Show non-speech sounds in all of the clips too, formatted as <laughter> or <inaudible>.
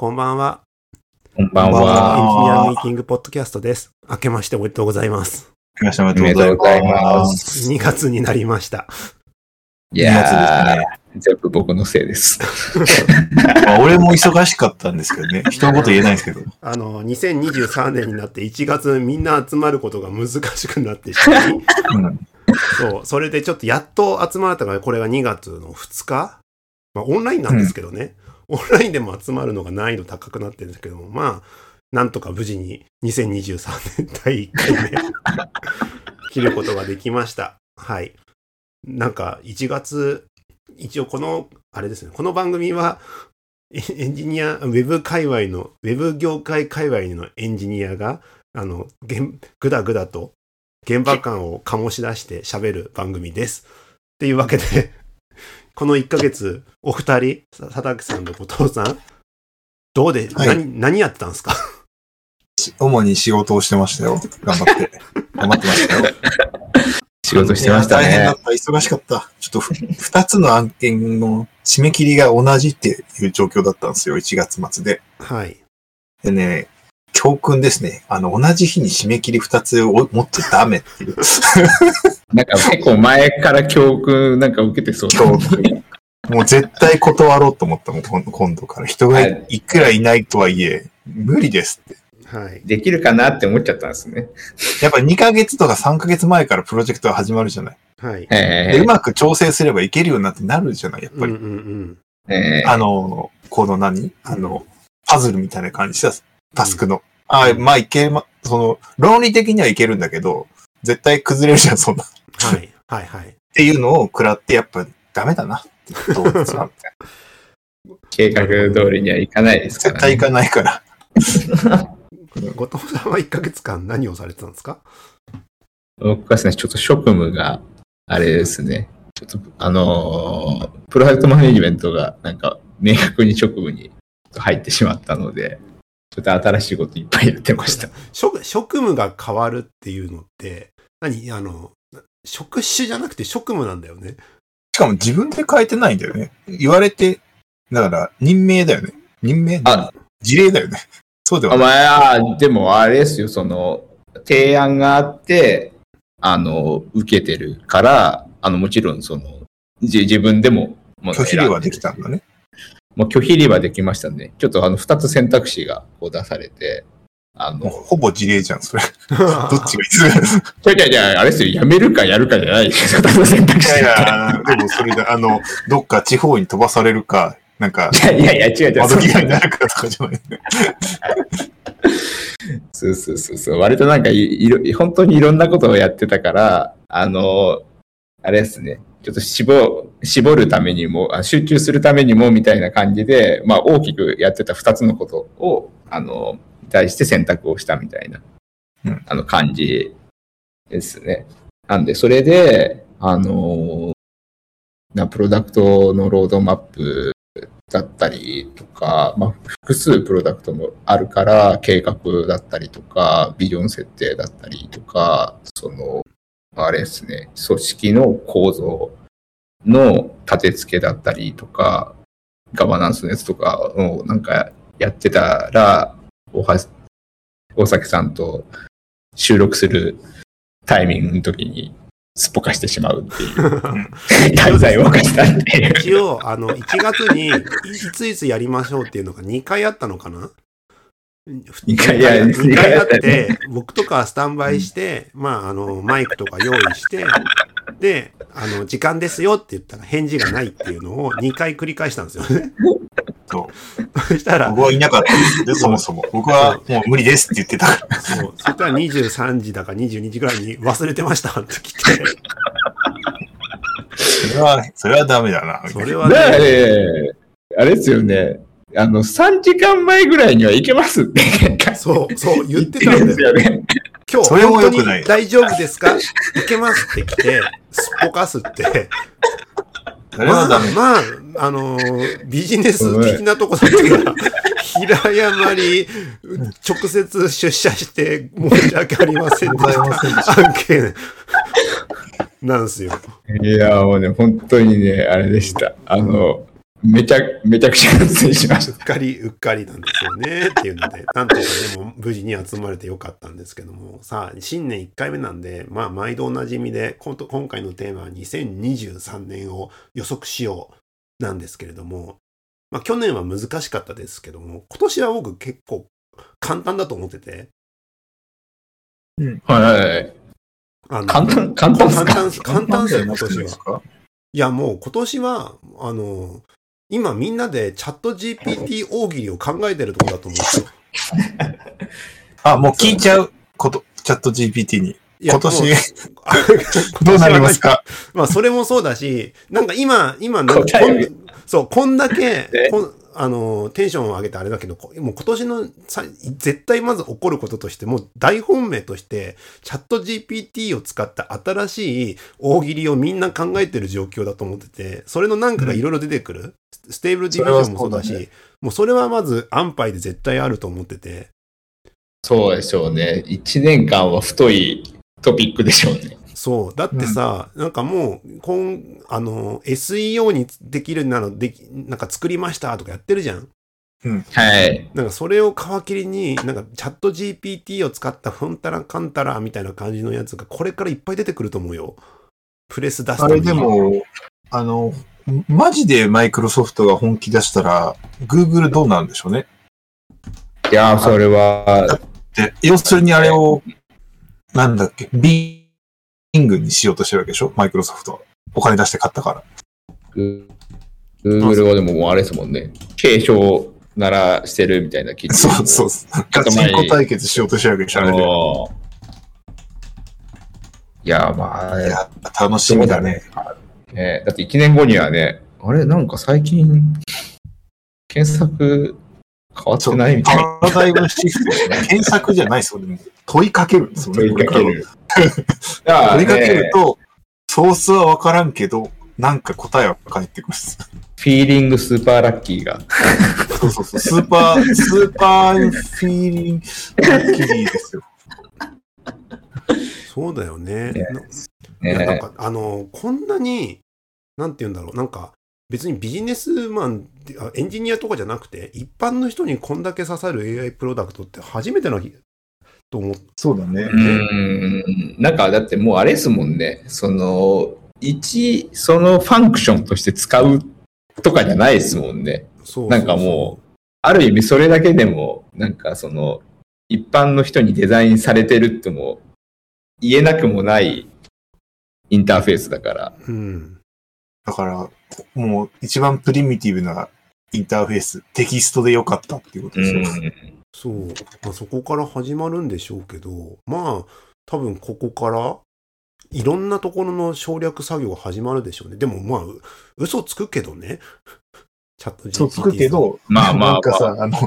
こんばんは。こんばんエンジは。ニアミーティングポッドキャストです。明けましておめでとうございます。明けましておめおめでとうございます。2月になりました。いやー、全部僕のせいです。<laughs> まあ俺も忙しかったんですけどね。人のこと言えないですけど。あの、2023年になって1月みんな集まることが難しくなってしまい、うん。そう、それでちょっとやっと集まったのが、これが2月の2日まあ、オンラインなんですけどね。オンラインでも集まるのが難易度高くなってるんですけども、まあ、なんとか無事に2023年第1回目、切ることができました。はい。なんか、1月、一応この、あれですね、この番組は、エンジニア、ウェブ界隈の、ウェブ業界界隈のエンジニアが、あの、ぐだぐだと現場感を醸し出して喋る番組です。っていうわけで、この1ヶ月、お二人、さ佐竹さんと後藤さん、どうで、はい何、何やってたんですか？<laughs> 主に仕事をしてましたよ。頑張って。<laughs> 頑張ってましたよ。仕事してましたね大変だっ。た。忙しかった。ちょっとふ二つの案件の締め切りが同じっていう状況だったんですよ。1月末で。はい。でね、教訓ですね。あの、同じ日に締め切り二つを持っちゃダメっていう。<laughs> なんか結構前から教訓なんか受けてそう。教訓。もう絶対断ろうと思ったもん、今今度から。人がはいいくらいないとはいえ、無理ですって。はい。できるかなって思っちゃったんですね。やっぱ2ヶ月とか3ヶ月前からプロジェクトが始まるじゃない。はい。えでうまく調整すればいけるようになってなるじゃない、やっぱり。うんうんうん。あの、この何？あの、パズルみたいな感じでタスクの。あまあいけま、その、論理的にはいけるんだけど、絶対崩れるじゃん、そんな。っはい。はいはい。ていうのを食らって、やっぱダメだな。どうですか？<laughs> 計画通りにはいかないですから、ね。絶対行かないから。後藤さんは1ヶ月間何をされてたんですか？僕はですね、ちょっと職務が、あれですね、ちょっと、あのープロダクトマネジメントが、なんか、明確に職務に入ってしまったので、ちょっと新しいこといっぱいやってました。<laughs> 職職務が変わるっていうのって、何？あの、職種じゃなくて職務なんだよね。しかも自分で変えてないんだよね。言われて、だから、任命だよね。任命あ事例だよね。そうではおない。前は、でもあれですよ、その、提案があって、あの、受けてるから、あの、もちろん、その、じ自分でも、もう拒否量はできたんだね。もう拒否理はできましたね。ちょっとあの、二つ選択肢がこう出されて、あの、ほぼ事例じゃん、それ。ど <laughs> どっちがいいですか？じゃじゃじゃあれですよ、やめるかやるかじゃないですよ、二つ選択い肢。やいや、でもそれで、あの、どっか地方に飛ばされるか、なんか、いやいやいや、違う違う。窓際になるかとかじゃない。そうそうそうそう。割となんかいいろ、本当にいろんなことをやってたから、あの、あれですね。ちょっと絞、絞るためにも、あ集中するためにもみたいな感じで、まあ大きくやってた二つのことを、あの、に対して選択をしたみたいな、うんあの感じですね。なんで、それで、あの、なプロダクトのロードマップだったりとか、まあ、複数プロダクトもあるから、計画だったりとか、ビジョン設定だったりとか、その、あれですね、組織の構造の立て付けだったりとか、ガバナンスのやつとかをなんかやってたら、大橋大崎さんと収録するタイミングの時にすっぽかしてしまうっていう、滞在を犯したっていう。一応、あの、1月に、いいついつやりましょうっていうのが2回あったのかな？二回いや2回あっ二回あったて、僕とかはスタンバイして、まあ、あの、マイクとか用意して、で、あの、時間ですよって言ったら返事がないっていうのを2回繰り返したんですよね。そうそしたら、僕はいなかったんですで、そもそも。僕はもう無理ですって言ってたから。そう、そしたら23時だか22時ぐらいに忘れてましたって来て、それは、それはダメだな。それはね、あれですよね。あの、3時間前ぐらいには行けますって。そう、そう、言ってたるんで。すよね。今日、それも本当良くないに大丈夫ですか？いけますって来て、すっぽかすって。まあ、まあ、あのービジネス的なとこだったから、平山に直接出社して申し訳ありませんでした案件なんですよ。いや、もうね、本当にね、あれでした。あの、めちゃ、めちゃくちゃ感染しましうっかり、うっかりなんですよねっていうので、なんとかでも無事に集まれてよかったんですけども、さあ、新年1回目なんで、まあ、毎度おなじみで、今今回のテーマは2023年を予測しようなんですけれども、まあ、去年は難しかったですけども、今年は僕結構簡単だと思ってて、た。はいはいはい。あの簡単、簡単簡単、簡単ですよ、今年は。か？いや、もう今年は、あの、今みんなでチャット GPT 大喜利を考えてるところだと思う。んですよ。あ、もう聞いちゃう？こと、チャット GPT に。今年？<laughs> どうなりますか？まあ、それもそうだし、なんか今、今、そう、こんだけあの、テンションを上げてあれだけど、こもう今年のさ絶対まず起こることとして、もう大本命として、チャット GPT を使った新しい大喜利をみんな考えてる状況だと思ってて、それのなんかがいろいろ出てくる？ステーブルディビジョンもそうだし、うもうそれはまず安牌で絶対あると思ってて、そうでしょうね。1年間は太いトピックでしょうね。そう。だってさ、なんかもう、こん、あの、SEO にできるなの、でき、なんか作りましたとかやってるじゃん。はい。なんかそれを皮切りに、なんかチャット GPT を使ったふんたらかんたらみたいな感じのやつがこれからいっぱい出てくると思うよ。プレス出すたあれ。でも、あの、マジでマイクロソフトが本気出したら、Google どうなるんでしょうね。いやー、それは、で、要するにあれを、なんだっけ、ビングにしようとしてるわけでしょ？マイクロソフトは。お金出して買ったから。グ Google はでももうあれですもんね。継承ならしてるみたいな記事。そうそう。ガチンコ対決しようとしてるわけでしょ？あれで。あのいや、まあ、いや、楽しみだね。ねだって1年後にはね、あれ、なんか最近、検索変わってないみたいな。パラダイムシフト、検索じゃないですよ。でも問いかけるんですよね。問いかける。<laughs> 問いかけるねと、ソースはわからんけど、なんか答えは返ってくるんです。フィーリングスーパーラッキーが。そうそうそう。スーパー、スーパーフィーリングラッキーですよ。そうだよね。ねないやなんねか、あの、こんなに、なんて言うんだろう。なんか、別にビジネスマンって、あエンジニアとかじゃなくて、一般の人にこんだけ刺さる AI プロダクトって初めてなと思っそうだねう。ん。なんか、だってもうあれですもんね。その、一、そのファンクションとして使うとかじゃないですもんね。そうなんかもある意味それだけでも、なんかその、一般の人にデザインされてるっても言えなくもないインターフェースだから。う。うん。だから、もう一番プリミティブなインターフェース、テキストでよかったっていうことですよ。そう。まあ、そこから始まるんでしょうけど、まあ、多分ここから、いろんなところの省略作業が始まるでしょうね。でもまあ、う嘘つくけどね。チャット GPT そうつくけど、まあまあなんかさ、あの、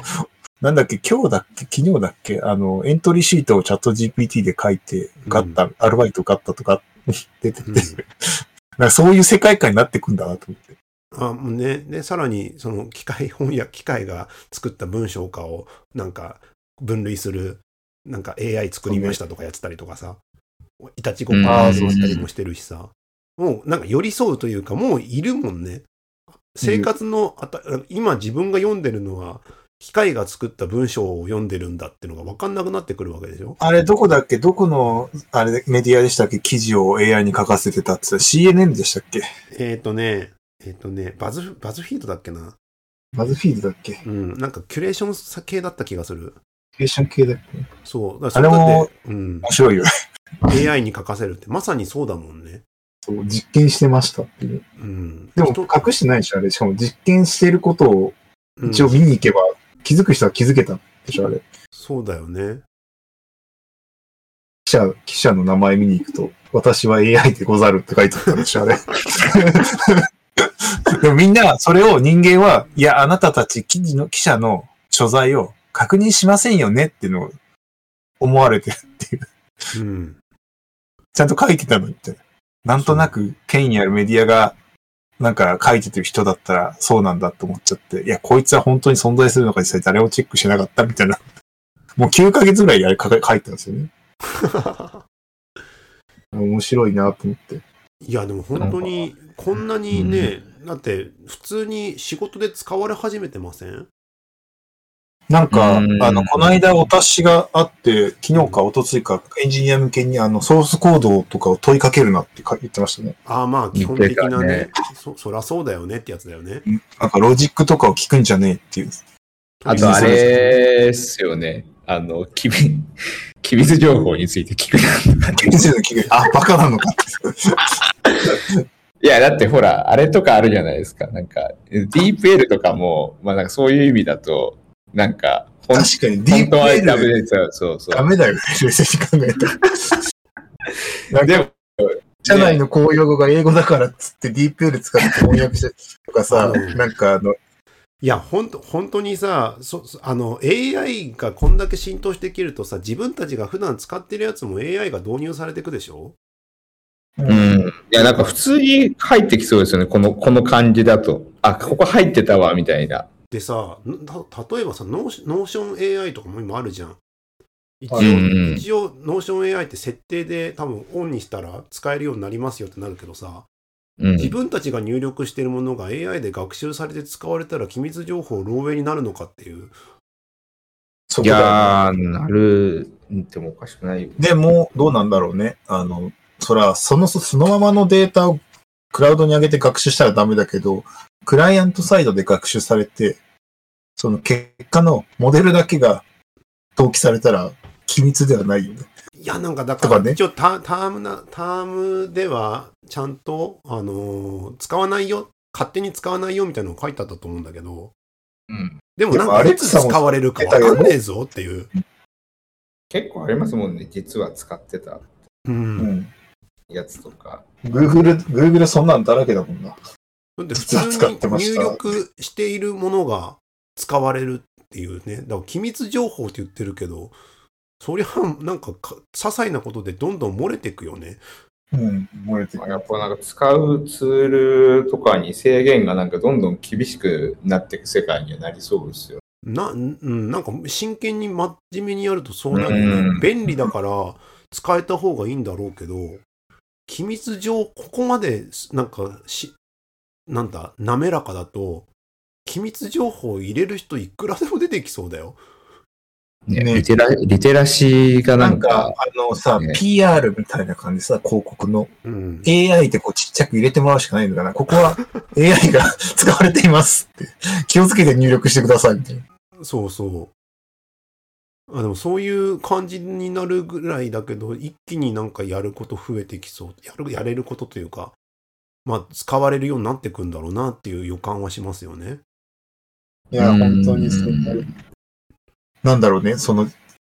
なんだっけ、今日だっけ、昨日だっけ、あの、エントリーシートをチャット GPT で書いて、ガッタ、アルバイトガッタとか <laughs> 出てて、うんなんかそういう世界観になっていくんだなと思って。あもうね、で、さらに、その機械 <laughs> 翻訳、機械が作った文章化を、なんか、分類する、なんか AI 作りましたとかやってたりとかさ、いたちごっこあーしたりもしてるしさ、もうなんか寄り添うというか、もういるもんね。生活のあた、今自分が読んでるのは、機械が作った文章を読んでるんだってのが分かんなくなってくるわけでしょ？あれ、どこだっけ？どこの、あれ、メディアでしたっけ？記事を AI に書かせてたって言ったら CNN でしたっけ？えっ、ー、とね、えっ、とね、バズ、バズフィードだっけな？バズフィードだっけ？うん、なんかキュレーション系だった気がする。フェーション系だっけ？そう。だからあれもそこで、うん、面白いよ。AI に書かせるって、まさにそうだもんね。そう実験してましたっていう。うん。でも人隠してないでしょあれ。しかも実験してることをうん一応見に行けば、気づく人は気づけたでしょあれ。そうだよね。記者、記者の名前見に行くと、私は AI でござるって書いてあったでしょあれ。<laughs> でもみんな、それを人間は、いや、あなたたち記事の、記者の所在を確認しませんよねっていうのを思われてるっていう。うん。ちゃんと書いてたのにって。なんとなく権威あるメディアが、なんか書いててる人だったらそうなんだと思っちゃって、いや、こいつは本当に存在するのか実際誰もチェックしなかったみたいな。<laughs> もう9ヶ月ぐらいあれ書いてたんですよね。<laughs> 面白いなと思って。いや、でも本当に、こんなにね、だって、普通に仕事で使われ始めてません？なんか、うんあの、この間お達しがあって、昨日か一昨日かエンジニア向けにあの、ソースコードとかを問いかけるなってか言ってましたね。ああ、まあ、基本的な言ってね、そ、そらそうだよねってやつだよね。なんかロジックとかを聞くんじゃねえっていう。あとあれですよね。あの、機密、機密情報について聞くな。先生の聞くあ、バカなのかって。<laughs> いや、だってほら、あれとかあるじゃないですか。なんか、DeepL とかも、まあなんかそういう意味だと、なんか、確かに本当はダメ DeepL ですよ。そうそう。ダメだよね、冷静に考えたら。<laughs> なんかでも、社内の公用語が英語だからっつって DeepL 使って翻訳してとかさうん、なんかあの、いや、ほんと、本当にさ、そ、そあの、AI がこんだけ浸透してきるとさ、自分たちが普段使ってるやつも AI が導入されていくでしょ？うん。いや、なんか普通に入ってきそうですよね。この、この感じだと。あ、ここ入ってたわ、みたいな。でさ、例えばさノーシ、ノーション AI とかも今あるじゃん。一応、一応、ノーション AI って設定で多分オンにしたら使えるようになりますよってなるけどさ、うん。自分たちが入力してるものが AI で学習されて使われたら機密情報漏洩になるのかっていう。いやー、なる、でもおかしくないよ。でも、どうなんだろうね。あの、そら、その、そのままのデータをクラウドに上げて学習したらダメだけど、クライアントサイドで学習されて、その結果のモデルだけが登記されたら機密ではないよね。いや、なんかだから、ね一応タタームな、タームではちゃんと、あのー使わないよ、勝手に使わないよみたいなの書いてあったと思うんだけど、うん。でもなんかいつ使われるかわかんねえぞっていう。結構ありますもんね。実は使ってたう。うんん。やつとか。Google、Google そんなんだらけだもんな。だって普通に入力しているものが使われるっていうね。だから機密情報って言ってるけど、そりゃなんかか些細なことでどんどん漏れていくよね。うん。漏れてやっぱなんか使うツールとかに制限がなんかどんどん厳しくなっていく世界にはなりそうですよ。な、うん、なんか真剣に真面目にやるとそうなるようんね。便利だから使えた方がいいんだろうけど、機密上、ここまで、なんかし、なんだ、滑らかだと、機密情報を入れる人いくらでも出てきそうだよ。ねねリテラリテラシーがななんんかか、、あのさ、ね PR みたいな感じでさ、広告のうん。AI ってこうちっちゃく入れてもらうしかないのかな。ここは AI が <laughs> 使われていますって。気をつけて入力してくださいみたいな。そうそう。あでもそういう感じになるぐらいだけど、一気になんかやること増えてきそう。やる、やれることというか、まあ使われるようになってくんだろうなっていう予感はしますよね。いや、うん本当にそうなる。なんだろうね、その、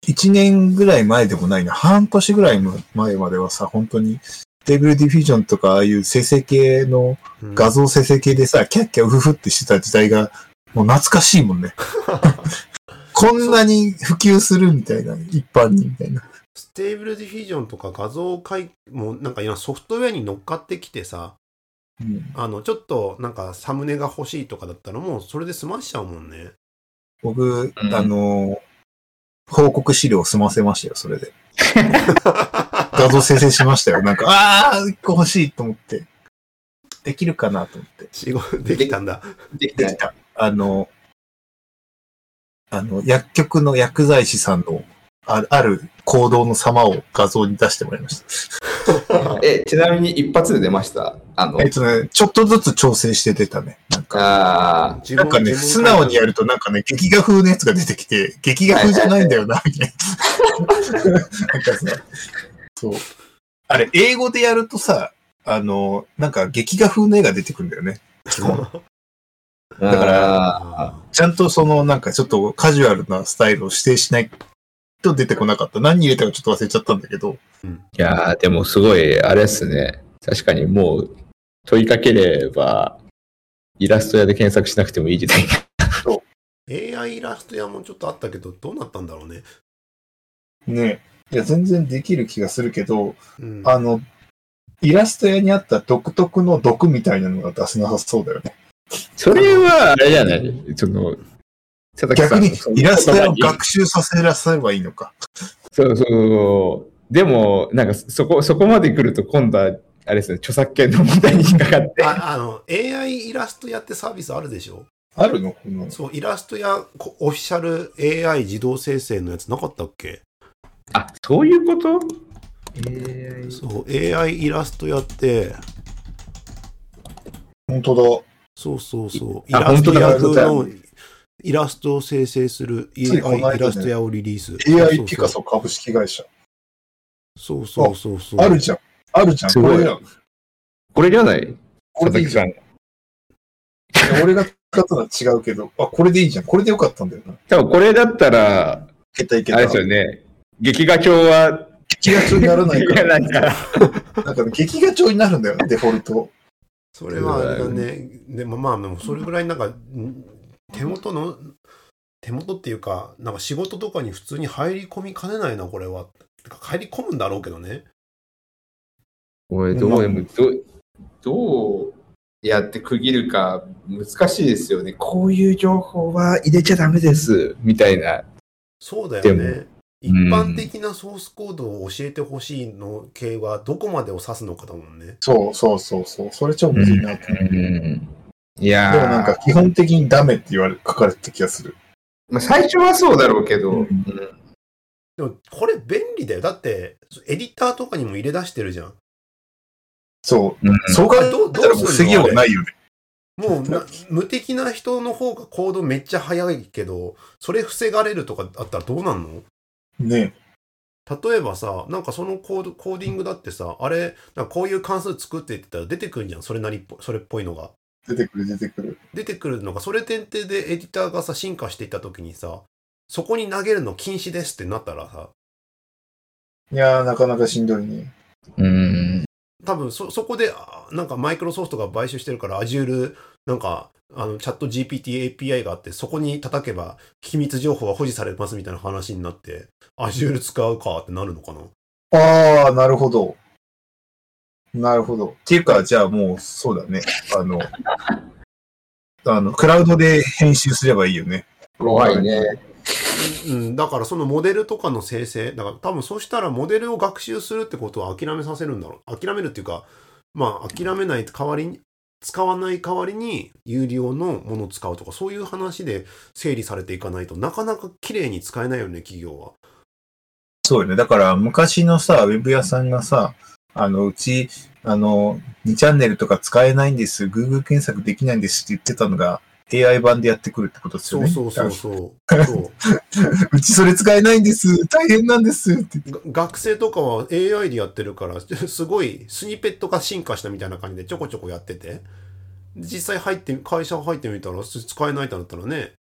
1年ぐらい前でもないな、半年ぐらい前まではさ、本当に、テーブルディフュージョンとか、ああいう生成系のうん画像生成系でさ、キャッキャウフフってしてた時代が、もう懐かしいもんね。こんなに普及するみたいな、一般にみたいな。 Stable Diffusion とか画像解もなんか今ソフトウェアに乗っかってきてさ、うんあの、ちょっとなんかサムネが欲しいとかだったらもうそれで済ましちゃうもんね。僕、うんあの、報告資料済ませましたよ、それで。<laughs> 画像生成しましたよ。なんか、あー、一個欲しいと思って。できるかなと思って。仕事できたんだ。できできた。あの、あの、薬局の薬剤師さんのあある行動の様を画像に出してもらいました。<laughs> え、ちなみに一発で出ました？あのえっ、とね、ちょっとずつ調整して出たね。なんか、あ自なんかね、自素直にやるとなんかね、劇画風のやつが出てきて、劇画風じゃないんだよな、みたいな。<laughs> なんかさ、そう。あれ、英語でやるとさ、あの、なんか劇画風の絵が出てくるんだよね。基本。<laughs> だだから、あちゃんとそのなんかちょっとカジュアルなスタイルを指定しないと出てこなかった。何入れたかちょっと忘れちゃったんだけど。ーうんいやーでもすごい、あれですね。確かにもう問いかければ、イラスト屋で検索しなくてもいい時代に。AI イラスト屋もちょっとあったけど、どうなったんだろうね。ねいや、全然できる気がするけど、うん、あの、イラスト屋にあった独特の毒みたいなのが出せなさそうだよね。それは、あれじゃない？その、逆にイラスト屋を学習させらせればいいのか。そうそう。でも、なんかそこ、そこまで来ると今度はあれですね、著作権の問題に引っかかって。ああの、AI イラストやってサービスあるでしょ？あるの？こんそう、イラストやこオフィシャル AI 自動生成のやつなかったっけ？あ、そういうこと ?AI そう、AI イラストやって、本当だ。そうそうそう、イあラストや本当だのイラストを生成する AI ねイラスト屋をリリース。AI ピカソ株式会社。そうそうそうそう。あるじゃん。あるじゃん。すごいこれやん。これじゃない？これでいいじゃん。俺が使ったのは違うけど、あ、これでいいじゃん。これでよかったんだよな。多分これだったら、いけたいけた。あれですよね。劇画調は、劇画調にならないかやら。<laughs> なんか、なんかね、劇画調になるんだよ、デフォルト。それはあれだね。でもまあ、でもそれぐらいなんか、ん手元の、手元っていうか、なんか仕事とかに普通に入り込みかねないな、これは。てか入り込むんだろうけどね。これどう、でもどう、どうやって区切るか難しいですよね。こういう情報は入れちゃダメです、みたいな。そうだよでね。一うん般的なソースコードを教えてほしいの系はどこまでを指すのかだもんね。そうそうそうそう。それ超むずいなと思う。うんいやーでもなんか基本的にダメって言われ、書かれてた気がする。まあ、最初はそうだろうけど、うんうんでもこれ便利だよ。だって、エディターとかにも入れ出してるじゃん。そう。うんそう考えどうたらもう防ぎようがないよね。もうな無敵な人の方がコードめっちゃ早いけど、それ防がれるとかあったらどうなんの？ね例えばさ、なんかそのコード、コーディングだってさ、あれ、なんかこういう関数作ってって言ったら出てくるじゃん。それなりっぽ、それっぽいのが。出てくる出てくる。出てくるのが、それ前提でエディターがさ、進化していった時にさ、そこに投げるの禁止ですってなったらさ、いやー、なかなかしんどいね。うん。多分そ、そこで、あなんかマイクロソフトが買収してるから、Azure、なんか、あの、チャット GPT API があって、そこに叩けば、機密情報が保持されますみたいな話になって、Azure 使うかってなるのかな？あー、なるほど。なるほど。っていうか、じゃあもう、そうだね。あの、あの、クラウドで編集すればいいよね。怖いね。うん、だからそのモデルとかの生成、だから多分そしたらモデルを学習するってことは諦めさせるんだろう。諦めるっていうか、まあ諦めない代わりに、使わない代わりに有料のものを使うとか、そういう話で整理されていかないとなかなか綺麗に使えないよね、企業は。そうよね。だから、昔のさ、ウェブ屋さんがさ、あの、うち、あの、2チャンネルとか使えないんです、Google 検索できないんですって言ってたのが、AI 版でやってくるってことですよね。そうそうそうそう。そううちそれ使えないんです、大変なんですって。が学生とかは AI でやってるから、すごいスニペットが進化したみたいな感じでちょこちょこやってて、実際入って、会社入ってみたらす使えないってなったらね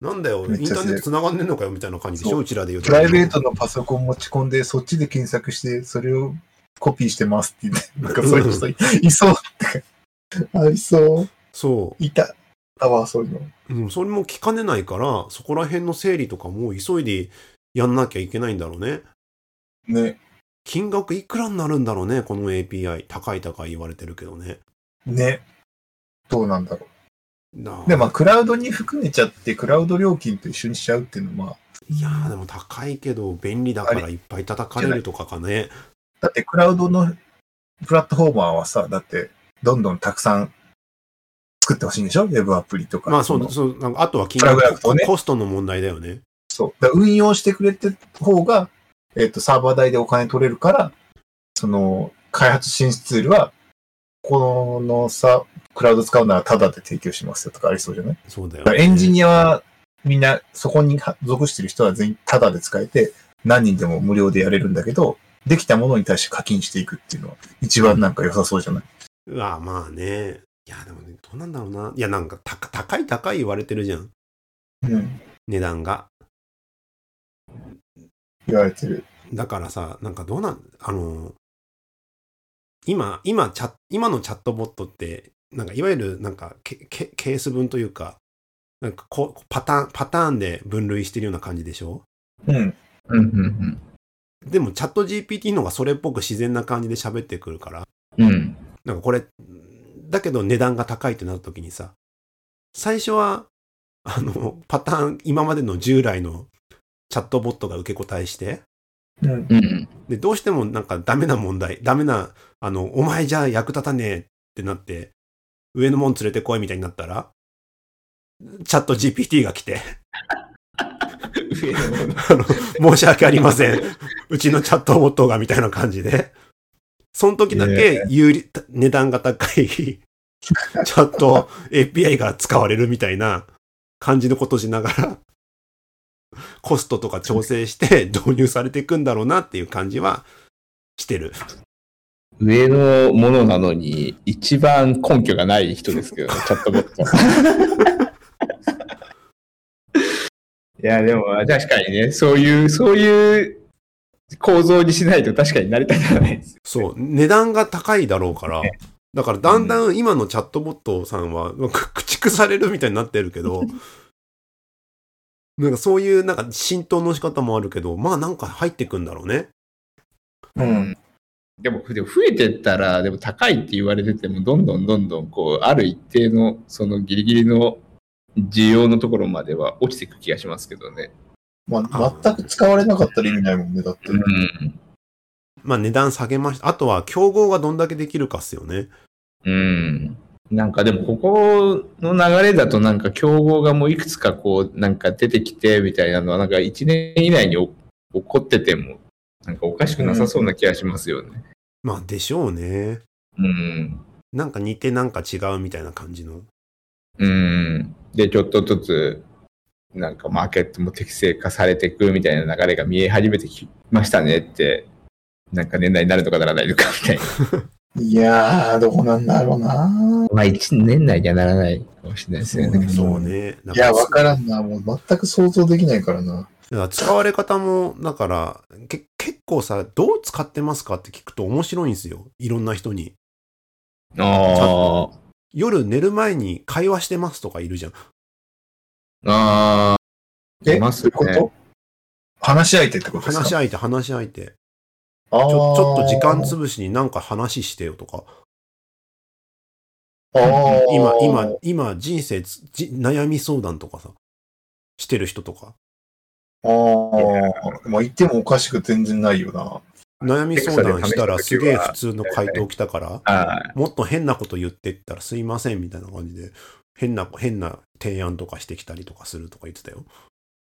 なんだよ、インターネット繋がんねんのかよみたいな感じでしょ、そううちらで言うと。プライベートのパソコン持ち込んで、そっちで検索して、それをコピーしてますって言って、なんかそういう人いいそうって。ありそう。そいた。あわ、そういうの。う、うん。それも聞かねないから、そこら辺の整理とかも急いでやんなきゃいけないんだろうね。ね。金額いくらになるんだろうね、この API。高い高い言われてるけどね。ね。どうなんだろなあう。で、まあ、クラウドに含めちゃって、クラウド料金と一緒にしちゃうっていうのは、まあ、いやーでも高いけど便利だからいっぱい叩かれるとかかね。だってクラウドのプラットフォーマーはさ、だって、どんどんたくさん作ってほしいんでしょ？ウェブアプリとか。まあそのう、そう、なんかあとは金額、ねコストの問題だよね。そう。運用してくれてる方が、えっ、と、サーバー代でお金取れるから、その、開発進出ツールは、このさ、クラウド使うならタダで提供しますよとかありそうじゃない？そうだよ、だからエンジア。ニアは、みんな、そこに属してる人は全員タダで使えて、何人でも無料でやれるんだけど、できたものに対して課金していくっていうのは、一番なんか良さそうじゃない？うわ、まあね。いや、でもね、どうなんだろうな。いや、なんか高高い高い言われてるじゃん。うん。値段が。言われてる。だからさ、なんかどうなん、あの、今、今、チャ今のチャットボットって、なんかいわゆるなんかケケケース分というか、なんかこうパターン、パターンで分類してるような感じでしょ？うん。うんうんでもチャット GPT の方がそれっぽく自然な感じで喋ってくるから、うん。うん。なんかこれ、だけど値段が高いってなった時にさ、最初は、あの、パターン、今までの従来のチャットボットが受け答えして、うん。うん。で、どうしてもなんかダメな問題、ダメな、あの、お前じゃ役立たねえってなって、上のもん連れてこいみたいになったら、チャット GPT が来て、<laughs> 申し訳ありません。うちのチャットボットがみたいな感じで、その時だけ有利、値段が高い、<laughs> チャット API が使われるみたいな感じのことしながら、コストとか調整して導入されていくんだろうなっていう感じはしてる。上のものなのに、一番根拠がない人ですけどね、チャットボット。<laughs> いや、でも確かにね、そういう、そういう構造にしないと確かになりたくないです。そう、値段が高いだろうから、だからだんだん今のチャットボットさんはく駆逐されるみたいになってるけど、なんかそういうなんか浸透の仕方もあるけど、まあなんか入ってくんだろうね。うん。でも、でも増えてったら、でも高いって言われてても、どんどんどんどん、こう、ある一定の、そのギリギリの需要のところまでは落ちていく気がしますけどね。まあ、全く使われなかったら意味ないもんね、だって。うん。まあ値段下げました。あとは競合がどんだけできるかっすよね。うん。なんかでも、ここの流れだと、なんか競合がもういくつかこう、なんか出てきてみたいなのは、なんか1年以内に起起こってても、なんかおかしくなさそうな気がしますよね。まあでしょうね。うん。なんか似てなんか違うみたいな感じの。うん。で、ちょっとずつ、なんかマーケットも適正化されていくみたいな流れが見え始めてきましたねって、なんか年内になるのかならないのかみたいな。いやー、どうなんだろうな。まあ、一年内にはならないかもしれないですよね。うんそうね。いや、わからんな。もう全く想像できないからな。だから使われ方も、だから、け結構さ、どう使ってますかって聞くと面白いんですよ。いろんな人に。ああ。夜寝る前に会話してますとかいるじゃん。ああ。え、いますねそういうこと？話し相手ってことですか？話し相手、話し相手。ちあーょちょっと時間潰しになんか話してよとか。あー今、今、今、人生つじ、悩み相談とかさ、してる人とか。ああ、まあ言ってもおかしく全然ないよな。悩み相談したらすげえ普通の回答来たから、あもっと変なこと言ってったらすいませんみたいな感じで、変な、変な提案とかしてきたりとかするとか言ってたよ。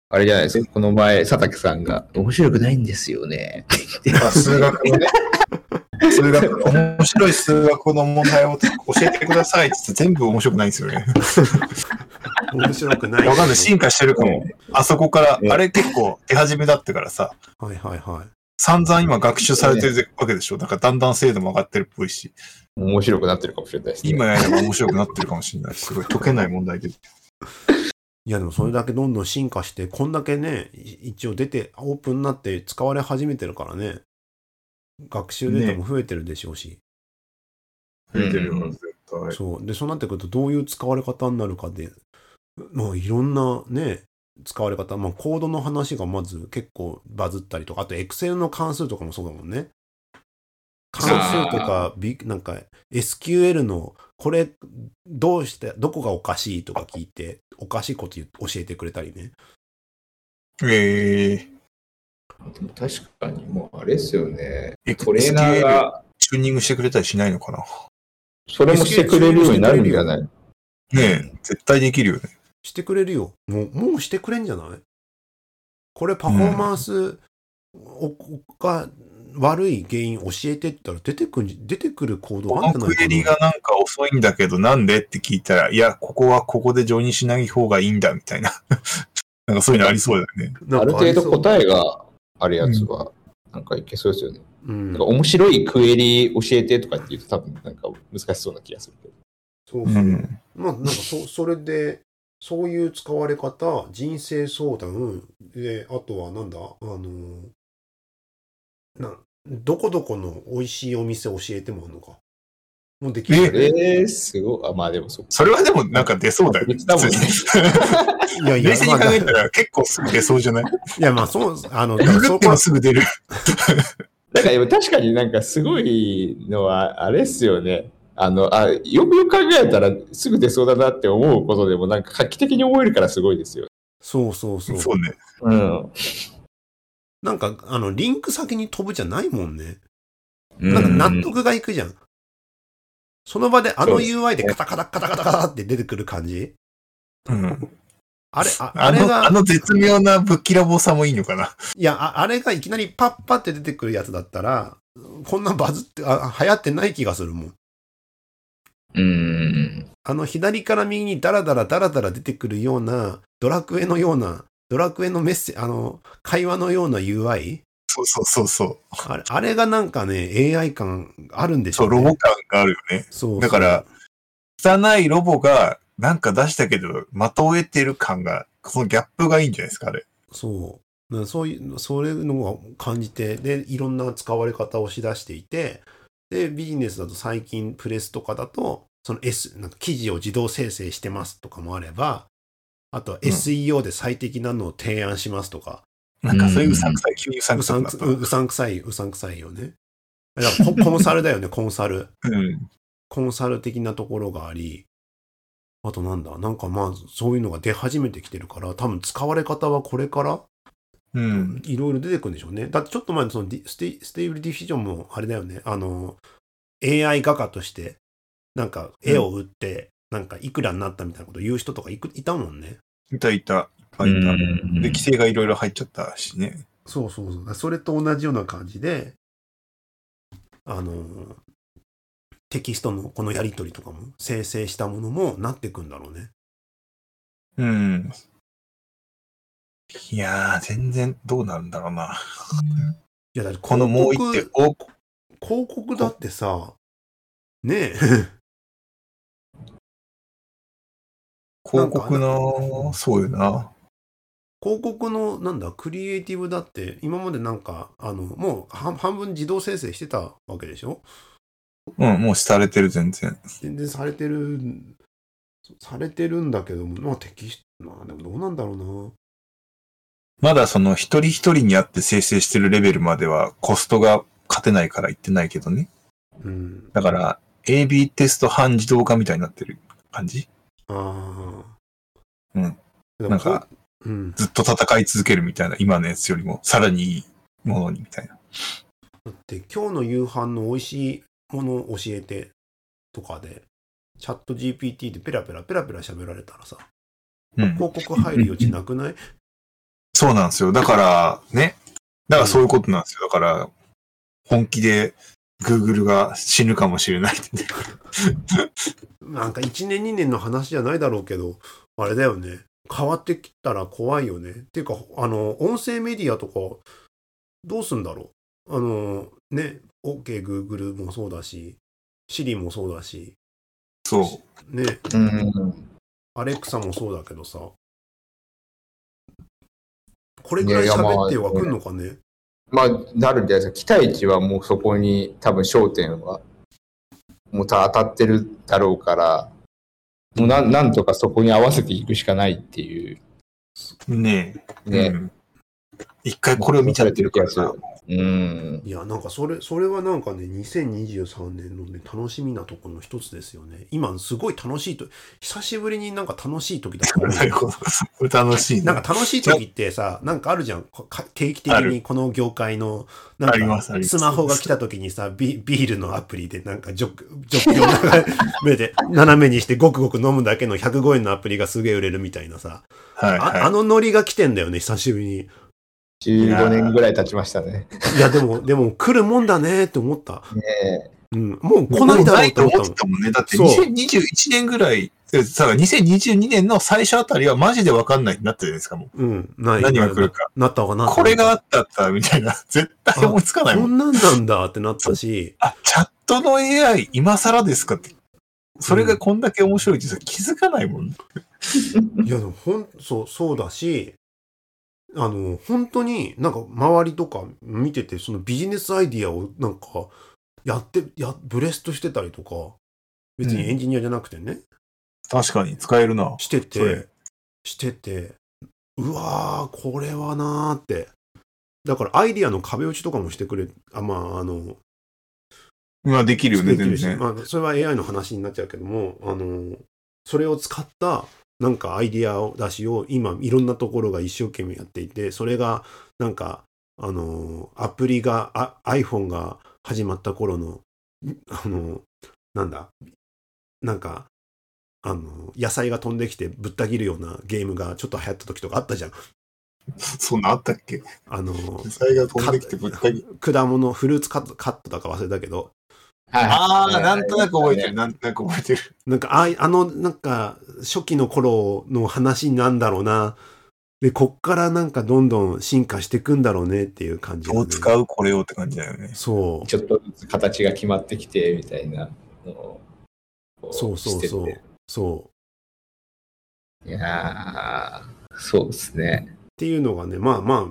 あれじゃないですか。この前、佐竹さんが、面白くないんですよね。<laughs> あ数学のね。<laughs> 数学、面白い数学の問題を教えてくださいって言って全部面白くないんですよね。<laughs> 面白くない。わかんない。進化してるかも。あそこからう、んあれ結構手始めだってからさ、はいはいはい。散々今学習されてるわけでしょ？だからだんだん精度も上がってるっぽいし、面白くなってるかもしれないですね。今やれば面白くなってるかもしれない。すごい解けない問題で。いやでもそれだけどんどん進化して、こんだけね、い一応出て、オープンになって使われ始めてるからね。学習データも増えてるでしょうし。増えてるよ、絶対。そう。で、そうなってくるとどういう使われ方になるかで、まあいろんなね、使われ方、まあコードの話がまず結構バズったりとか、あと Excel の関数とかもそうだもんね。関数とか、ビなんか SQL のこれどうして、どこがおかしいとか聞いて、おかしいこと教えてくれたりね。ええでも確かに、もうあれですよね。ー。トレーナーが、チューニングしてくれたりしないのかな？それもしてくれるようになるんじゃない？ねえ、絶対できるよね。してくれるよ。もう、もうしてくれんじゃない？これパフォーマンスおが悪い原因教えてって言ったら出てくる、出てくる行動こあんじゃないかのクエリな。がなんか遅いんだけど、なんでって聞いたら、いや、ここはここでジョインしない方がいいんだ、みたいな。<laughs> なんかそういうのありそうだよね。<laughs> ある程度答えがあるやつは、なんかいけそうですよね。うんなんか面白いクエリ教えてとかって言うと多分なんか難しそうな気がするけど。そうそうう。ん。まあ、なんかそ、<laughs> それで、そういう使われ方、人生相談、で、あとはなんだ、あの、な、どこどこの美味しいお店教えてもらうのか。もうできるよね。えー、すごい。あ、まあでもそ。それはでもなんか出そうだよね。別だもんね普通にいやいや、冷静に考まあえたら結構すぐ出そうじゃない？いや、まあ、そう、あの、ググってそこはもすぐ出る。<laughs> なんかでも確かになんかすごいのは、あれっすよね。あの、あ、よくよく考えたらすぐ出そうだなって思うことでもなんか画期的に思えるからすごいですよ。そうそうそう。そうね。うん。なんか、あの、リンク先に飛ぶじゃないもんね。なんか納得がいくじゃん。その場であの UI でカタカタカタカタカタって出てくる感じ？うん。あれ、ああれがあ、の絶妙なぶっきらぼうさもいいのかな。いやあ、あれがいきなりパッパって出てくるやつだったら、こんなバズって、あ流行ってない気がするもん。うん。あの左から右にダラダラダラダラ出てくるような、ドラクエのような、ドラクエのメッセあの、会話のような UI? そうそうそうそう。あれあれがなんかね、AI 感あるんでしそう、ょね。ロボ感があるよね。そうそうだから、汚いロボがなんか出したけど、的を得てる感が、そのギャップがいいんじゃないですか、あれ。そう。そういう、そういうのを感じて、で、いろんな使われ方をしだしていて、で、ビジネスだと最近プレスとかだと、その S、なんか記事を自動生成してますとかもあれば、あとはうん SEO で最適なのを提案しますとか、なんかそういううさんくさい、急にうさんくくさくなった。ううさんくさい、うさんくさいよね。だからコ <laughs> コンサルだよね、コンサル。うん。コンサル的なところがあり、あとなんだ、なんかまあ、そういうのが出始めてきてるから、多分使われ方はこれからうん。いろいろ出てくるんでしょうね。だってちょっと前のそのディステ Stable Diffusion もあれだよね。あの、AI 画家として、なんか絵を売って、なんかいくらになったみたいなこと言う人とかいくいたもんね。いたいた。いっぱいいた。で、規制がいろいろ入っちゃったしね。そうそうそう。それと同じような感じで、あの、テキストのこのやり取りとかも生成したものもなってくんだろうね。うん。いやー、全然どうなるんだろうな。いや、だってこのもう一広点告、広告だってさ、ねえ、広告の、そうよな。広告のなんだクリエイティブだって今までなんかあのもう半半分自動生成してたわけでしょ？うん、もうされてる、全然。全然されてるされてるんだけどもまあテキストまあでもどうなんだろうなまだその一人一人にあって生成してるレベルまではコストが勝てないから言ってないけどね。うんだから、AB テスト半自動化みたいになってる感じ？ああうんなんかこううんずっと戦い続けるみたいな、今のやつよりもさらにいいものにみたいな。だって今日の夕飯の美味しいものを教えてとかでチャット GPT でペラペラペラペラ喋られたらさうん。広告入る余地なくない？そうなんですよ。だから、ね。だからそういうことなんですよ。だから、本気で Google が死ぬかもしれないってね。なんか1年2年の話じゃないだろうけど、あれだよね。変わってきたら怖いよね。っていうか、あの、音声メディアとか、どうすんだろう。あの、ね、OK Google もそうだし、Siri もそうだし、そう。ね、うん。アレクサもそうだけどさ、これぐらい喋っては来んのかね？まあ、なるんじゃないですか。期待値はもうそこに多分焦点は、もう当たってるだろうから、もうなんなんとかそこに合わせていくしかないっていう。ねえ。ね。うん一回これを見ちゃってるからさ。うん。いや、なんかそれ、それはなんかね、2023年のね、楽しみなところの一つですよね。今、すごい楽しいと、久しぶりになんか楽しい時だと思うなるほど。これ楽しいね。なんか楽しい時ってさ、なんかあるじゃん。定期的にこの業界の、なんかスマホが来た時にさ、ビビールのアプリでなんかジョック、ジョッキを斜めで、斜めにしてごくごく飲むだけの105円のアプリがすげえ売れるみたいなさ、はい、ああはのノリが来てんだよね、久しぶりに。15年ぐらい経ちましたね。いや、でも、でも来るもんだねって思った。ねうん。もうい。来ないだろうって思ったもん。ね。だってそう2021年ぐらい、だから2022年の最初あたりはマジでわかんないになったじゃないですか、もう。うん。ない。何が来るか。なったわかなったわこれがあったったみたいな。絶対思いつかないもん。こんなんなんだってなったし、あ、チャットの AI 今更ですかって。それがこんだけ面白いってさ気づかないもんね。いや、でもほん、そう、そうだし、あの、本当になんか周りとか見てて、そのビジネスアイディアをなんかやって、や、ブレストしてたりとか、別にエンジニアじゃなくてね、確かに使えるな。してて、してて、うわー、これはなーって。だからアイディアの壁打ちとかもしてくれ、あ、まあ、あの、まあできるよね、全然。まあ、それは AI の話になっちゃうけども、あの、それを使ったなんかアイディアを出しを今いろんなところが一生懸命やっていて、それがなんかあの、アプリが、あ iPhone が始まった頃の、あの、なんだ、なんか、あの、野菜が飛んできてぶった切るようなゲームがちょっと流行った時とかあったじゃん。そんなあったっけ？あの、野菜が飛んできてぶった切果物、フルーツカットカットだか忘れたけど、ああ、なんとなく覚えてる、なんとなく覚えてる。なんか、あいあの、なんか、初期の頃の話なんだろうな。で、こっからなんかどんどん進化していくんだろうねっていう感じ、どう使うこれをって感じだよね。そう。ちょっとずつ形が決まってきて、みたいなのをこそうそうそう。そう。いやー、そうですね。っていうのがね、まあまあ、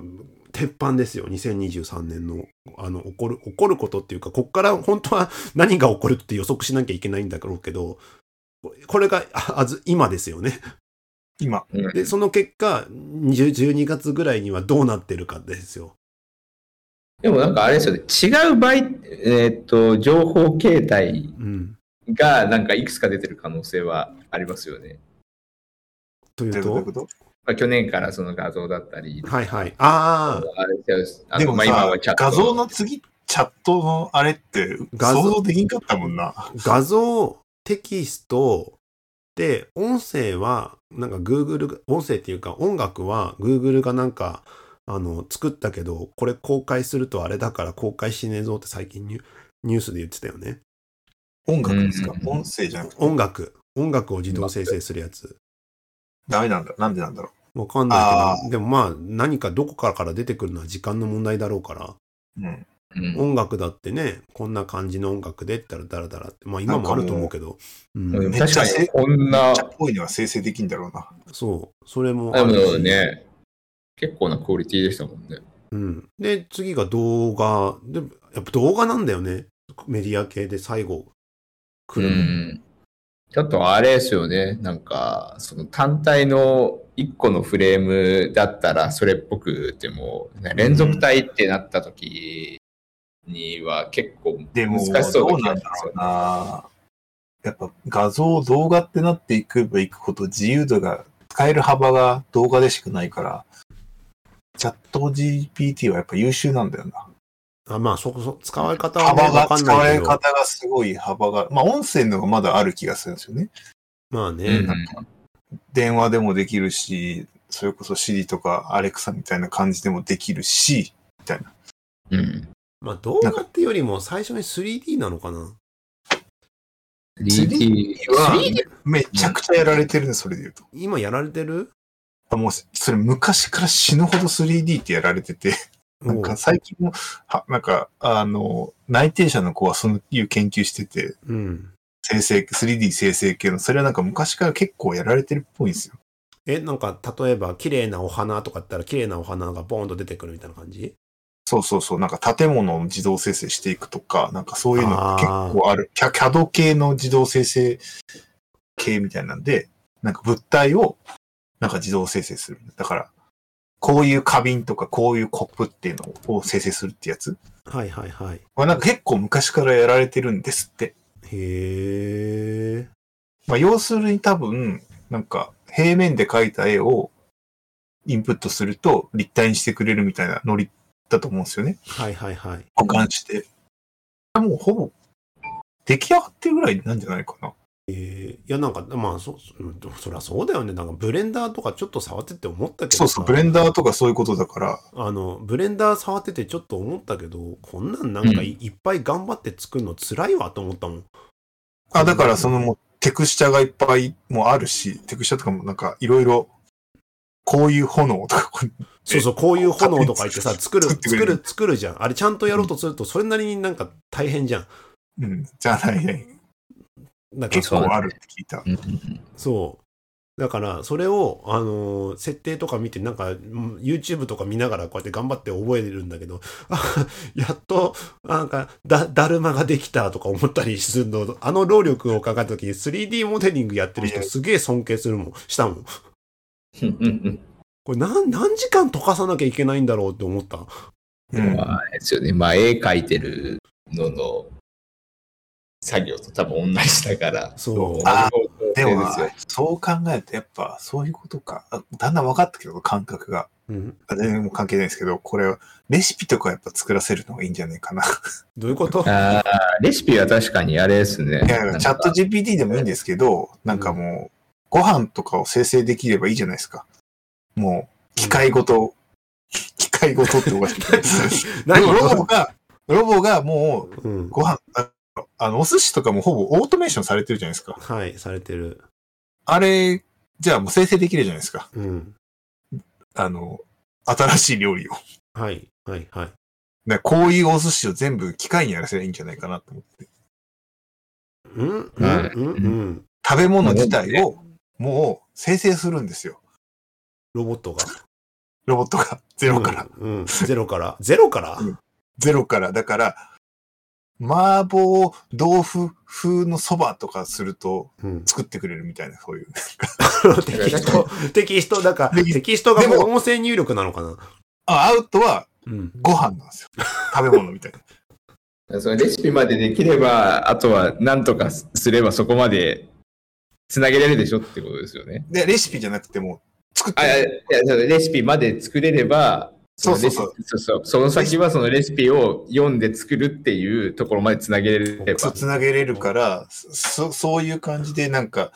鉄板ですよ。2023年の、あの、起こる、起こることっていうか、こっから本当は何が起こるって予測しなきゃいけないんだろうけど、これが、ああず、今ですよね。今。うんで、その結果、20 12月ぐらいにはどうなってるかですよ。でもなんかあれですよね、違う媒、えーっと、情報形態うん。がなんかいくつか出てる可能性はありますよね。というと？どういうこ、と？まあ、去年からその画像だったり、はいはい。ああ、あれですよあとまあ今はチャット画像の次、チャットのあれって画像想像できんかったもんな。画像、テキスト、で、音声は、なんか Google が、音声っていうか音楽は Google がなんか、あの、作ったけど、これ公開するとあれだから公開しねえぞって最近ニュニュースで言ってたよね。音楽ですか？うん音声じゃなくて。音楽。音楽を自動生成するやつ。ダメなんだ。なんでなんだろわかんないあけど、でもまあ、何かどこからから出てくるのは時間の問題だろうから、う。うん。うん音楽だってね、こんな感じの音楽でったらダラダラって、まあ今もあると思うけど、うんでもめっちゃ確かにこんな、ちゃっぽいのは生成できんだろうな。そう、それもであるしもね、結構なクオリティでしたもんね。うん。で、次が動画。で、やっぱ動画なんだよね。メディア系で最後来るの。うんちょっとあれですよね、なんか、その単体の1個のフレームだったらそれっぽくても、ね連続体ってなった時には結構でも、難しそうどうなんだろうな気がすよね。な。やっぱ画像、動画ってなっていけばいくほど自由度が、使える幅が動画でしかないから、チャット GPT はやっぱ優秀なんだよな。あまあ、そこそ、使われ方はね、幅が、使わ。れ方がすごい幅が、まあ音声のがまだある気がするんですよね。まあね、うん電話でもできるし、それこそ Siri とか Alexa みたいな感じでもできるし、みたいな。うん。まあ動画ってよりも最初に 3D なのかな？3D は 3D めちゃくちゃやられてるね、それで言うと。今やられてる？もう、それ昔から死ぬほど 3D ってやられてて、なんか最近も、は、なんか、あの、内定者の子はそういう研究してて、うん。生成、3D 生成系の、それはなんか昔から結構やられてるっぽいんですよ。え、なんか、例えば、綺麗なお花とかって言ったら、綺麗なお花がボーンと出てくるみたいな感じ？そうそうそう、なんか建物を自動生成していくとか、なんかそういうのが結構ある。キャ CAD 系の自動生成系みたいなんで、なんか物体をなんか自動生成する。だから、こういう花瓶とかこういうコップっていうのを生成するってやつはいはいはい。はなんか結構昔からやられてるんですって。へえ。まあ要するに多分、なんか平面で描いた絵をインプットすると立体にしてくれるみたいなノリだと思うんですよね。はいはいはい。保管して。もうほぼ出来上がってるぐらいなんじゃないかな。えーいやなんか、まあそ、うんそりゃそうだよね。なんかブレンダーとかちょっと触ってって思ったけどさそうそう、ブレンダーとかそういうことだから、あの、ブレンダー触っててちょっと思ったけど、こんなんなんかい,、いっぱい頑張って作るの辛いわと思ったもん。あ、だからそのもうテクスチャがいっぱいもあるし、テクスチャとかもなんかいろいろ、こういう炎とか、そうそう、こういう炎とか言ってさ、作る、作る作る、じゃん。あれちゃんとやろうとすると、それなりになんか大変じゃん。うん、じゃないね。だから結構あるって聞いた。そう。だから、それを、あのー設定とか見て、なんか、うん YouTube とか見ながらこうやって頑張って覚えるんだけど、あ、やっと、なんか、だ、だるまができたとか思ったりするの、あの労力をかかった時に 3D モデリングやってる人すげえ尊敬するもん、したもん。うんうんこれ何、何時間溶かさなきゃいけないんだろうって思った。うん。まあ、ですよね。まあ、絵描いてるのの作業と多分同じだから、そう同じ方でもそう考えるとやっぱそういうことか。あだんだん分かってきた感覚が。うん。あ全然もう関係ないですけど、これ、レシピとかやっぱ作らせるのがいいんじゃないかな。どういうこと？あーレシピは確かにあれですね。いや、チャット GPT でもいいんですけど、なんかもう、ご飯とかを生成できればいいじゃないですか。もう、機械ごと、機械ごとっておかしい <laughs> ロボが、ロボがもう、うん。ご飯、ああの、お寿司とかもほぼオートメーションされてるじゃないですか。はい、されてる。あれ、じゃあもう生成できるじゃないですか。うん。あの、新しい料理を。はい、はい、はい。こういうお寿司を全部機械にやらせばいいんじゃないかなと思って。うん、うん、はいうん、うん。食べ物自体をもう生成するんですよ。ロボットが。ロボットがゼロから。うん。うんゼロから。ゼロから？うんゼロから。だから、麻婆豆腐風のそばとかするとうん。作ってくれるみたいな、そういう。テキスト、テキスト、だから、テキストがでも音声入力なのかな？あ、アウトはうん。ご飯なんですよ。食べ物みたいな。<laughs> そのレシピまでできれば、あとは何とかすればそこまでつなげれるでしょってことですよね。で、レシピじゃなくても作ってあいやいやレシピまで作れれば、そうそうそうそうそうその先はそのレシピを読んで作るっていうところまでつなげれれば。そうつなげれるから、そ、そういう感じでなんか、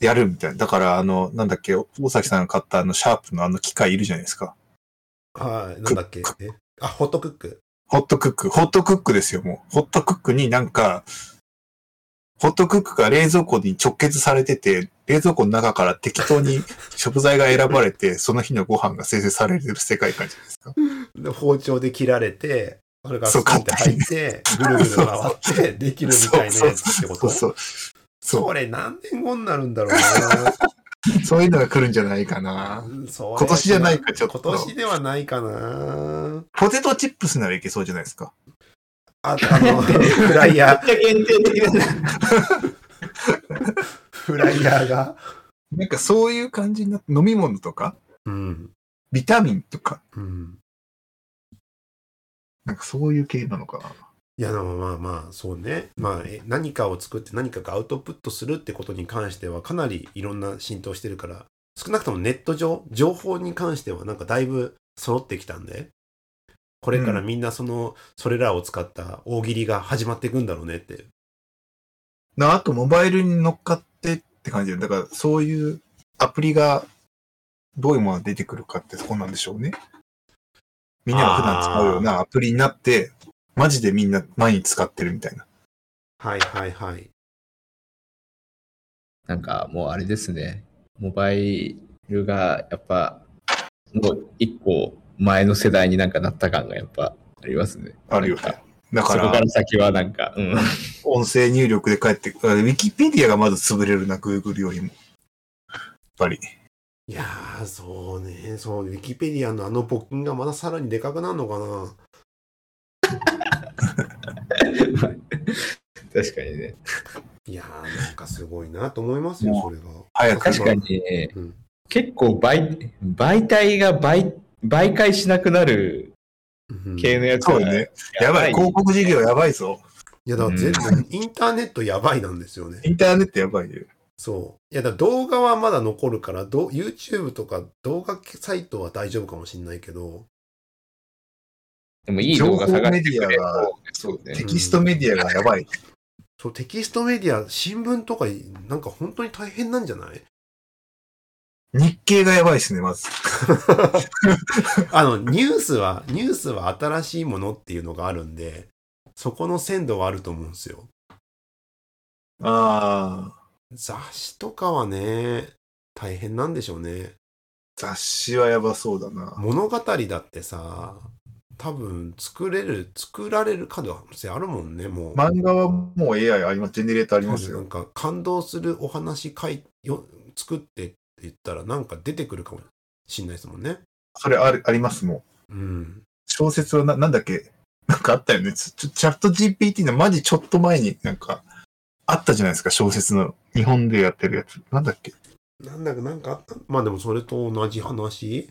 やるみたいな。だから、あの、なんだっけ、大崎さんが買ったあの、シャープのあの機械いるじゃないですか。はい。なんだっけ？あ、ホットクック？ホットクック。ホットクックですよ、もう。ホットクックになんか、ホットクックが冷蔵庫に直結されてて、冷蔵庫の中から適当に <laughs> 食材が選ばれて、その日のご飯が生成されてる世界観じゃないですか。で包丁で切られて、それがそうスンって入って、ぐるぐる回って、できるみたいなやつってこと？そうそう。そそれ何年後になるんだろうな。う。<laughs> そういうのが来るんじゃないかな。今年じゃないかちょっと今年ではないかな。ポテトチップスならいけそうじゃないですか。ああの、フライヤー、めっちゃ限定的だな。<laughs> フライヤーが。なんかそういう感じになって、飲み物とか、うん。ビタミンとか、うん。なんかそういう系なのかな？いや、でもまあまあ、そうね。まあ、え何かを作って何かがアウトプットするってことに関しては、かなりいろんな浸透してるから、少なくともネット上、情報に関しては、なんかだいぶ揃ってきたんで、これからみんなその、それらを使った大喜利が始まっていくんだろうねって。なあと、モバイルに乗っかってって感じで、だからそういうアプリがどういうものが出てくるかってそこなんでしょうね。みんなが普段使うようなアプリになって、マジでみんな毎日使ってるみたいな。はいはいはい。なんかもうあれですね。モバイルがやっぱ、もう一個前の世代になんかなった感がやっぱありますね。あるよね。だからそこか、ら先はなんか、うん。音声入力で帰ってくる。ウィキペディアがまず潰れるな、Google よりも。やっぱり。いやー、そうね。そう、ウィキペディアのあの募金がまださらにでかくなるのかな。<laughs> 確かにね。いやー、なんかすごいなと思いますよ、もそれが。早く。確かに、うん結構媒媒体が媒媒介しなくなるうん系のやつがね。やばい。広告事業やばいぞ。いや、だから全部、インターネットやばいなんですよね。インターネットやばいよ。そう。いや、だ動画はまだ残るから、ど YouTube とか動画サイトは大丈夫かもしれないけど、でもいい動画探してくれる情報メディアがそうねテキストメディアがやばい。そう、テキストメディア、新聞とか、なんか本当に大変なんじゃない？日経がやばいですね、まず。<laughs> あの、ニュースは、ニュースは新しいものっていうのがあるんで、そこの鮮度はあると思うんですよ。ああ。雑誌とかはね、大変なんでしょうね。雑誌はやばそうだな。物語だってさ、多分作れる、作られる可能性あるもんね、もう。漫画はもう AI あります。ジェネレーターありますよ。なんか感動するお話書いよ作ってって言ったらなんか出てくるかもしんないですもんね。それあるありますもん。うん。小説はな、なんだっけ？<laughs> なんかあったよね。ちょチャット GPT のマジちょっと前になんか、あったじゃないですか、小説の。日本でやってるやつ。なんだっけ？なんだかなんかあった？まあでもそれと同じ話？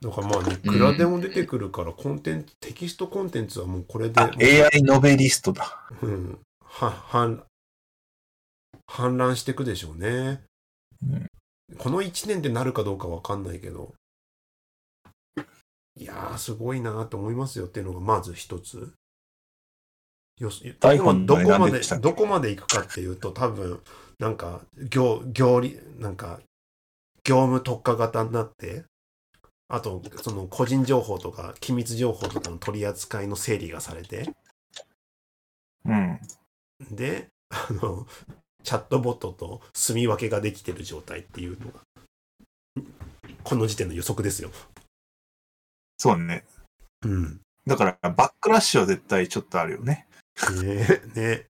だからまあいくらでも出てくるからコンテンツ、テキストコンテンツはもうこれで、あ、AI ノベリストだ。うん、は、は、氾濫していくでしょうね。うんこの1年でなるかどうかわかんないけど。いやー、すごいなーと思いますよっていうのがまず一つ。よし台本どこまで何でしたっけ？どこまで行くかっていうと多分なんか業業理なんか業務特化型になってあとその個人情報とか機密情報とかの取り扱いの整理がされてうん。であのチャットボットと住み分けができてる状態っていうのがこの時点の予測ですよ。そうね。うん。だから、バックラッシュは絶対ちょっとあるよね。ねね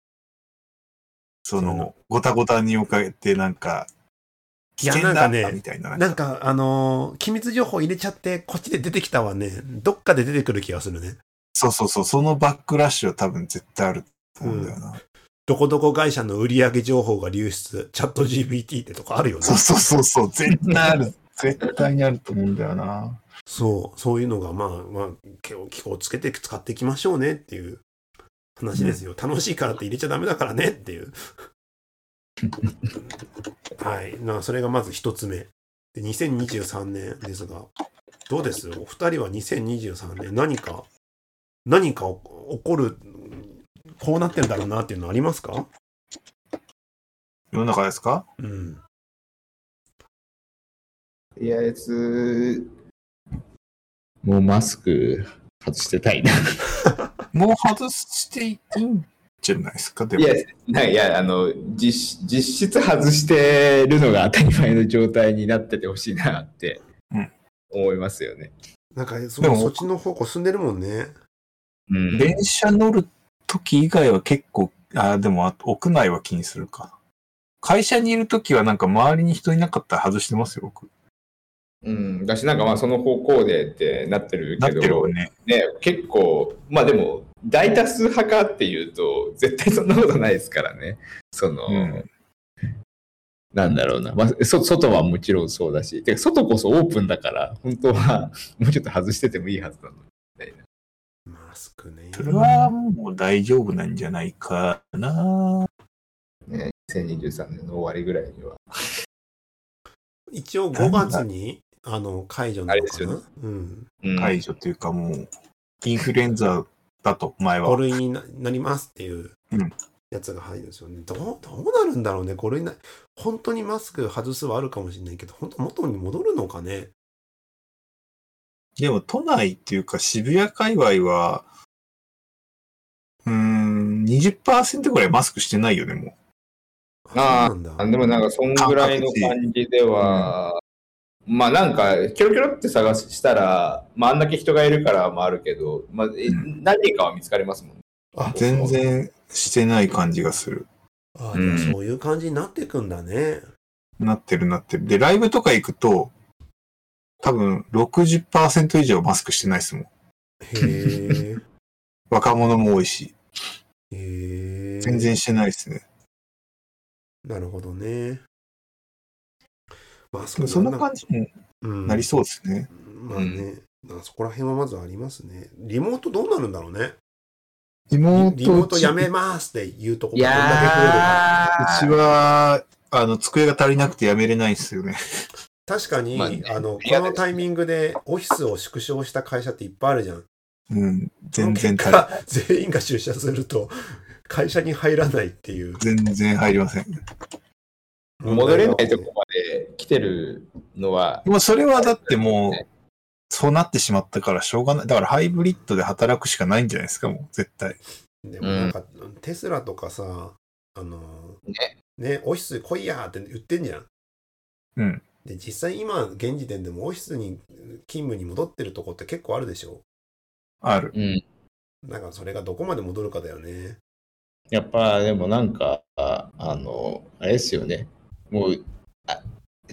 その、ごたごたに置かれて、なんか、危険だいやなんかねみたいな。なんかあのー機密情報入れちゃってこっちで出てきたわねどっかで出てくる気がするね。そうそうそう、そのバックラッシュは多分絶対あると思うんだよな。どこどこ会社の売上情報が流出チャット GPT ってとこあるよね。そうそうそうそう、絶対ある。<laughs> 絶対にあると思うんだよな。そう、そういうのが、まあ、まあ、気を気をつけて使っていきましょうねっていう話ですよ。楽しいからって入れちゃダメだからねっていう。<laughs> はい。なそれがまず一つ目。で、2023年ですが、どうです？お二人は2023年何か、何か起こる、こうなってるんだろうなっていうのありますか？世の中ですか？うん。とりあえず、もうマスク外してたいな。<laughs> もう外していいんじゃないですか？でもいや、ないや、あの、実実質外してるのが当たり前の状態になっててほしいなってうん思いますよね。なんか、そでもそっちの方向進んでるもんね。うん。電車乗る時以外は結構、あでもあ屋内は気にするか。会社にいる時はなんか周りに人いなかったら外してますよ、僕。うん、だし、なんかまあその方向でってなってるけど、ね。ね、結構、まあでも、大多数派かっていうと、絶対そんなことないですからね。その、うんなんだろうな。まあ、そ外はもちろんそうだし、てか外こそオープンだから、本当は <laughs> もうちょっと外しててもいいはずなの。マスクね。それはもう大丈夫なんじゃないかな。ね、2023年の終わりぐらいには。一応5月に、あの、解除なのかな、あれですようん。うん解除というかもう、インフルエンザだと、前5は。類にななりますっていううんやつが入るんですよね。どう、どうなるんだろうね。5類な、本当にマスク外すはあるかもしれないけど、本当元に戻るのかね？でも都内っていうか渋谷界隈は、うーん、20%ぐらいマスクしてないよね、もうなんだ。あでもなんか、そんぐらいの感じでは、まあなんか、キョロキョロって探したら、まああんだけ人がいるからもあるけど、まあ、えうん何人かは見つかりますもんね。あう。全然してない感じがする。あうんそういう感じになっていくんだね。なってるなってる。で、ライブとか行くと、多分60%以上マスクしてないですもん。へえ。若者も多いし。へえ。全然してないですね。なるほどね。まあ、そそんな感じにうんなりそうですね。まあね、まあそこら辺はまずありますね。リモートどうなるんだろうね。リリモリモートやめますって言うとこいがどんだけ増えるか。うちは、あの、机が足りなくてやめれないんですよね。確かに、まああの、このタイミングでオフィスを縮小した会社っていっぱいあるじゃん。うん。全然足り <laughs> 全員が出社すると、会社に入らないっていう。全然入りません。戻れないとこまで来てるのは、もうそれはだってもう、そうなってしまったからしょうがない。だからハイブリッドで働くしかないんじゃないですか、もう絶対。でもなんか、テスラとかさ、あの、ね、オフィス来いやーって言ってんじゃん。うん。で、実際今、現時点でもオフィスに勤務に戻ってるとこって結構あるでしょ？ある。うん。なんかそれがどこまで戻るかだよね。やっぱでもなんか、ああの、あれですよね。もうあ、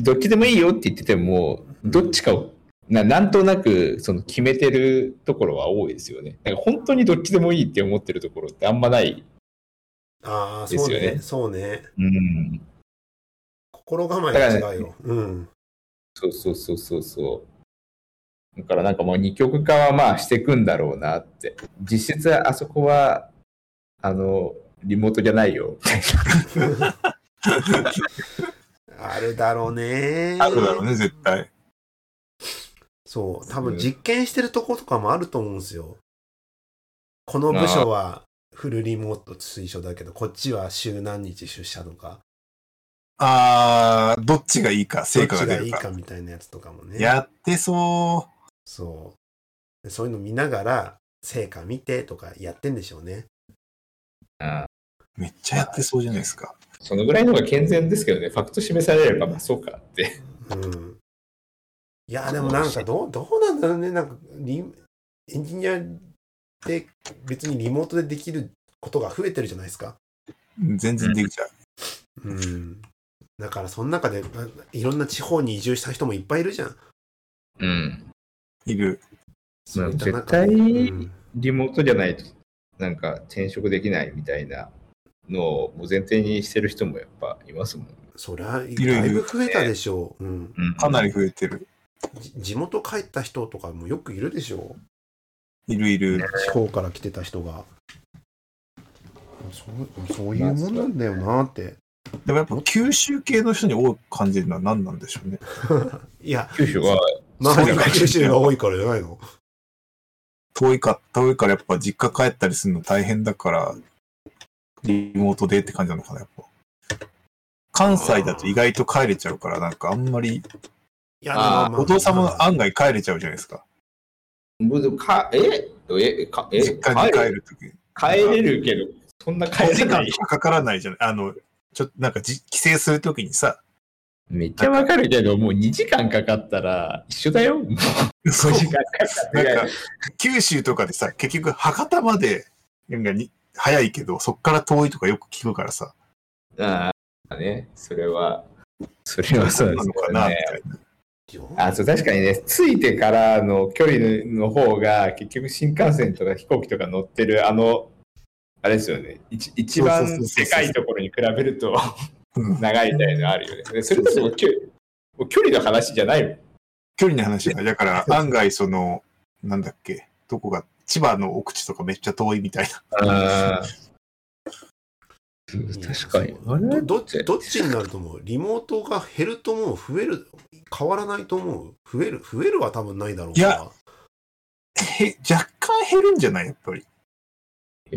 どっちでもいいよって言ってても、どっちかを、ななんとなくその決めてるところは多いですよね。なんか本当にどっちでもいいって思ってるところってあんまない。ああ、そうね。ですよねそうね。うん。心構えが違うよ。うん。そうそうそうそうそう。だからなんかもう二極化はまあしていくんだろうなって。実質あそこは、あの、リモートじゃないよ、みたいな。あるだろうね。あるだろうね、絶対。そう、多分実験してるとことかもあると思うんですよ。この部署はフルリモート推奨だけど、こっちは週何日出社とか、あー、どっちがいいか、ど成っちがいい果が出るか。かみたいなやつとかもね。やってそそうで。そういうの見ながら、成果見てとかやってんでしょうね。あう。めっちゃやってそうじゃないですか。そのぐらいの方が健全ですけどね、ファクト示されれば、まあそうかって。うん。いや、でもなんかどう、どうなんだろうね。なんかリ、エンジニアって別にリモートでできることが増えてるじゃないですか。全然できちゃう。うん。だからその中であいろんな地方に移住した人もいっぱいいるじゃん。うん。いる。そういった絶対うんリモートじゃないと、なんか転職できないみたいなのをもう前提にしてる人もやっぱいますもん。そりゃ、るいるだいぶ増えたでしょう。うん。うんかなり増えてる。じ地元帰った人とかもよくいるでしょいるいる。地方から来てた人が。そうそういうもんなんだよなって。でもやっぱ九州系の人に多く感じるのは何なんでしょうね。<laughs> いや、九州は、周りが九州が多いからじゃないの？遠いか、遠いからやっぱ実家帰ったりするの大変だから、リモートでって感じなのかな、やっぱ。関西だと意外と帰れちゃうから、なんかあんまり、いや、お父さんも案外帰れちゃうじゃないですか。かえ？えかえ？実家に帰るとき。帰れるけど、そんな帰5時間れない。かからないじゃない。あの、ちょっとなんかじ帰省するときにさ、めっちゃわかるけど、もう2時間かかったら一緒だよ。もうそう5時間かかったなんらか、九州とかでさ、結局博多まで、なんかに早いけど、そっから遠いとかよく聞くからさ、ああ、ね、それは、それはそうですなのかな、み。たいな。あ、そう、確かにね、着いてからの距離の方が、結局新幹線とか飛行機とか乗ってる、あの、あれですよね、一一番そうそうそうでかいところに比べるとうん長いみたいなのあるよね。でそれこそもう距もう距離の話じゃないもん。距離の話だ。だから、案外その、なんだっけ、どこが、千葉の奥地とかめっちゃ遠いみたいな。あ確かに。あれ？どどっち？どっちになると思う？リモートが減ると思う増える変わらないと思う？増える？増えるは多分ないだろういやへ、若干減るんじゃない？やっぱり。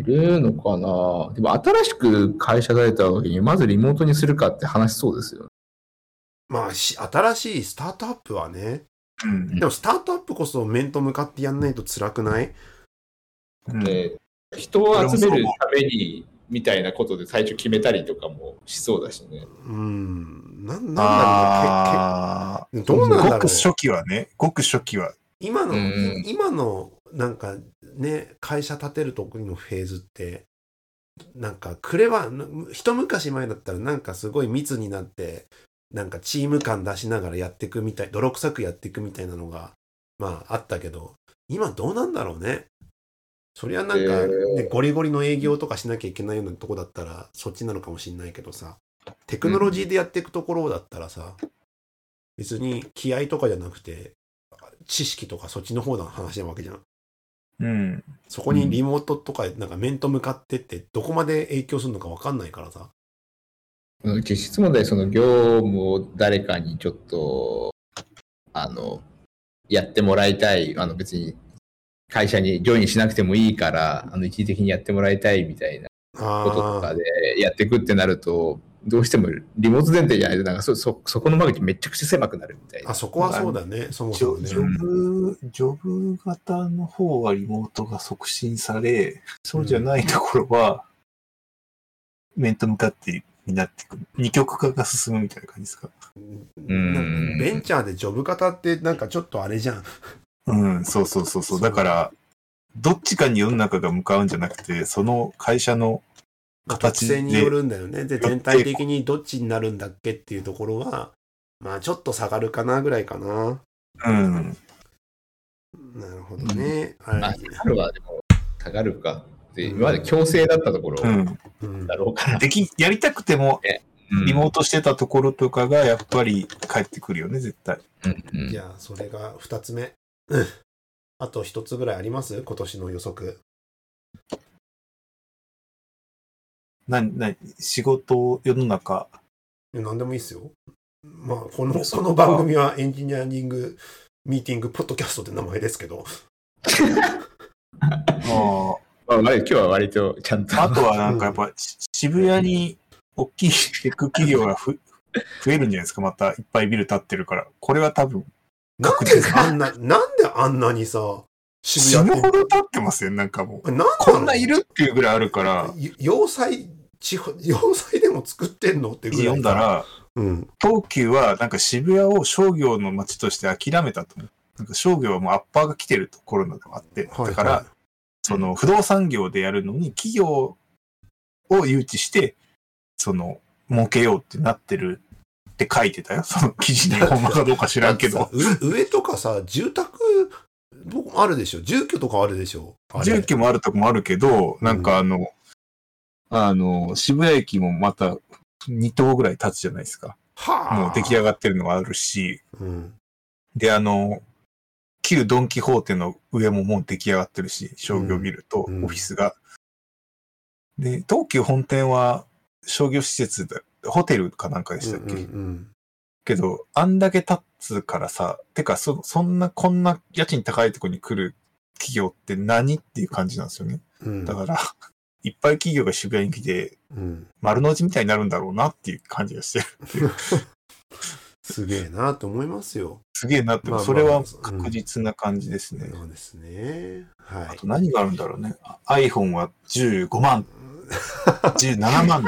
減るのかな？でも新しく会社が出た時に、まずリモートにするかって話しそうですよね。まあし新しいスタートアップはね。うん。でもスタートアップこそ面と向かってやんないと辛くない？うんで人を集めるためにみたいなことで最初決めたりとかもしそうだしね。うん。なんなんだろあうね。けけどうなんだろう。ごく初期はね、ごく初期は。今の、うん。今のなんかね会社建てる時のフェーズってなんかくれは一昔前だったらなんかすごい密になってなんかチーム感出しながらやっていくみたい泥臭くやっていくみたいなのがまああったけど今どうなんだろうねそりゃなんか、えーねゴリゴリの営業とかしなきゃいけないようなとこだったらそっちなのかもしれないけどさテクノロジーでやっていくところだったらさ、別に気合とかじゃなくて知識とかそっちの方の話なわけじゃん。うん。そこにリモートとかなんか面と向かってってどこまで影響するのかわかんないからさ。実質問題、その業務を誰かにちょっと、あの、やってもらいたい、あの別に会社にジョインしなくてもいいから、あの一時的にやってもらいたいみたいなことと。かでやっていくってなると、どうしてもリモート前提じゃないと、なんかそそそこの間口めちゃくちゃ狭くなるみたいな。あ、そこはそうだね。そもジそもねョジ。ョブ、ジョブ型の方はリモートが促進され、そうじゃないところは、面と向かってになってくる。二極化が進むみたいな感じですか？んなんかベンチャーでジョブ型ってなんかちょっとあれじゃん。うん、そうそうそうそう。だから、どっちかに世の中が向かうんじゃなくて、その会社の特形性によで、るんだよね。で、全体的にどっちになるんだっけっていうところは、まあちょっと下がるかなぐらいかな。うん。なるほどね。あ、はい下がるはでも、下がるか。で今まで強制だったところうん。うんだろうから。でき、やりたくても、うんリモートしてたところとかが、やっぱり帰ってくるよね、絶対。うんうんじゃあ、それが二つ目。うんあと一つぐらいあります？今年の予測。な、な、仕事、世の中、何でもいいですよ。まあ、この、<laughs> この番組はエンジニアリングミーティングポッドキャストって名前ですけど、<laughs> あまあ、割今日は割とちゃんと。ああとはなんかやっぱ、し渋谷に大きいテック企業がふ増えるんじゃないですか。またいっぱいビル建ってるから。これは多分、なんであんな、なんであんなにさ、死渋谷ってぬほど建ってますよ。なんかもう。なんこんないるっていうぐらいあるから、よ要塞、地方、<laughs> 要塞でも作ってんのってぐらいさ読んだ、ら、うん。東急はなんか渋谷を商業の街として諦めたと思う。なんか商業はもうアッパーが来てるとコロナでもあって。だから、はいその不動産業でやるのに企業を誘致して、その、儲けようってなってるって書いてたよ。その記事にほんまかどうか知らんけど。<laughs> 上上とかさ、住宅、どこあるでしょ住居とかあるでしょ住居もあるとこもあるけど、なんかあの、あの、渋谷駅もまた2棟ぐらい経つじゃないですか。はあ。もう出来上がってるのがあるし、うん。で、あの、旧ドンキホーテの上ももう出来上がってるし、商業ビルとオうんフィスが。で、東急本店は商業施設で、ホテルかなんかでしたっけ、うんうんけど、あんだけ立つからさ、てか、そ、そんな、こんな家賃高いとこに来る企業って何っていう感じなんですよね。うん。だから、いっぱい企業が渋谷に来て、うん。丸の内みたいになるんだろうなっていう感じがしてる。すげえなと思いますよ。すげえなって、まあまあそれは確実な感じですね。そうですね。はい。あと何があるんだろうね。iPhone は15万、17万、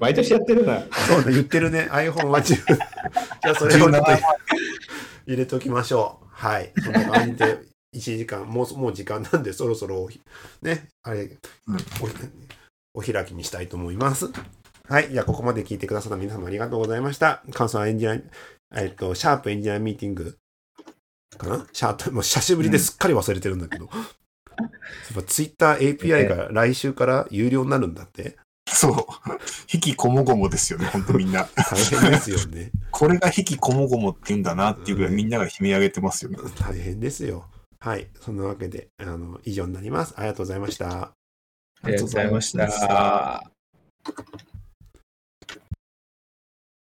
毎年やってるな。そうね、言ってるね。iPhone は10。<laughs> じゃあそれをちょっと17万。入れときましょう。はい。そんな感じで、1時間、もう、もう時間なんで、そろそろね、あれ、うんお、お開きにしたいと思います。はい。じゃあ、ここまで聞いてくださった皆様ありがとうございました。感想はエンジニア、えっと、シャープエンジニアミーティングかな？シャープ、もう久しぶりですっかり忘れてるんだけど。やっぱツイッター API が来週から有料になるんだって。そう。引きこもごもですよね、ほんとみんな。大変ですよね。<laughs> これが引きこもごもって言うんだなっていうぐらいみんなが悲鳴上げてますよね。大変ですよ。はい。そんなわけで、あの、以上になります。ありがとうございました。ありがとうございました。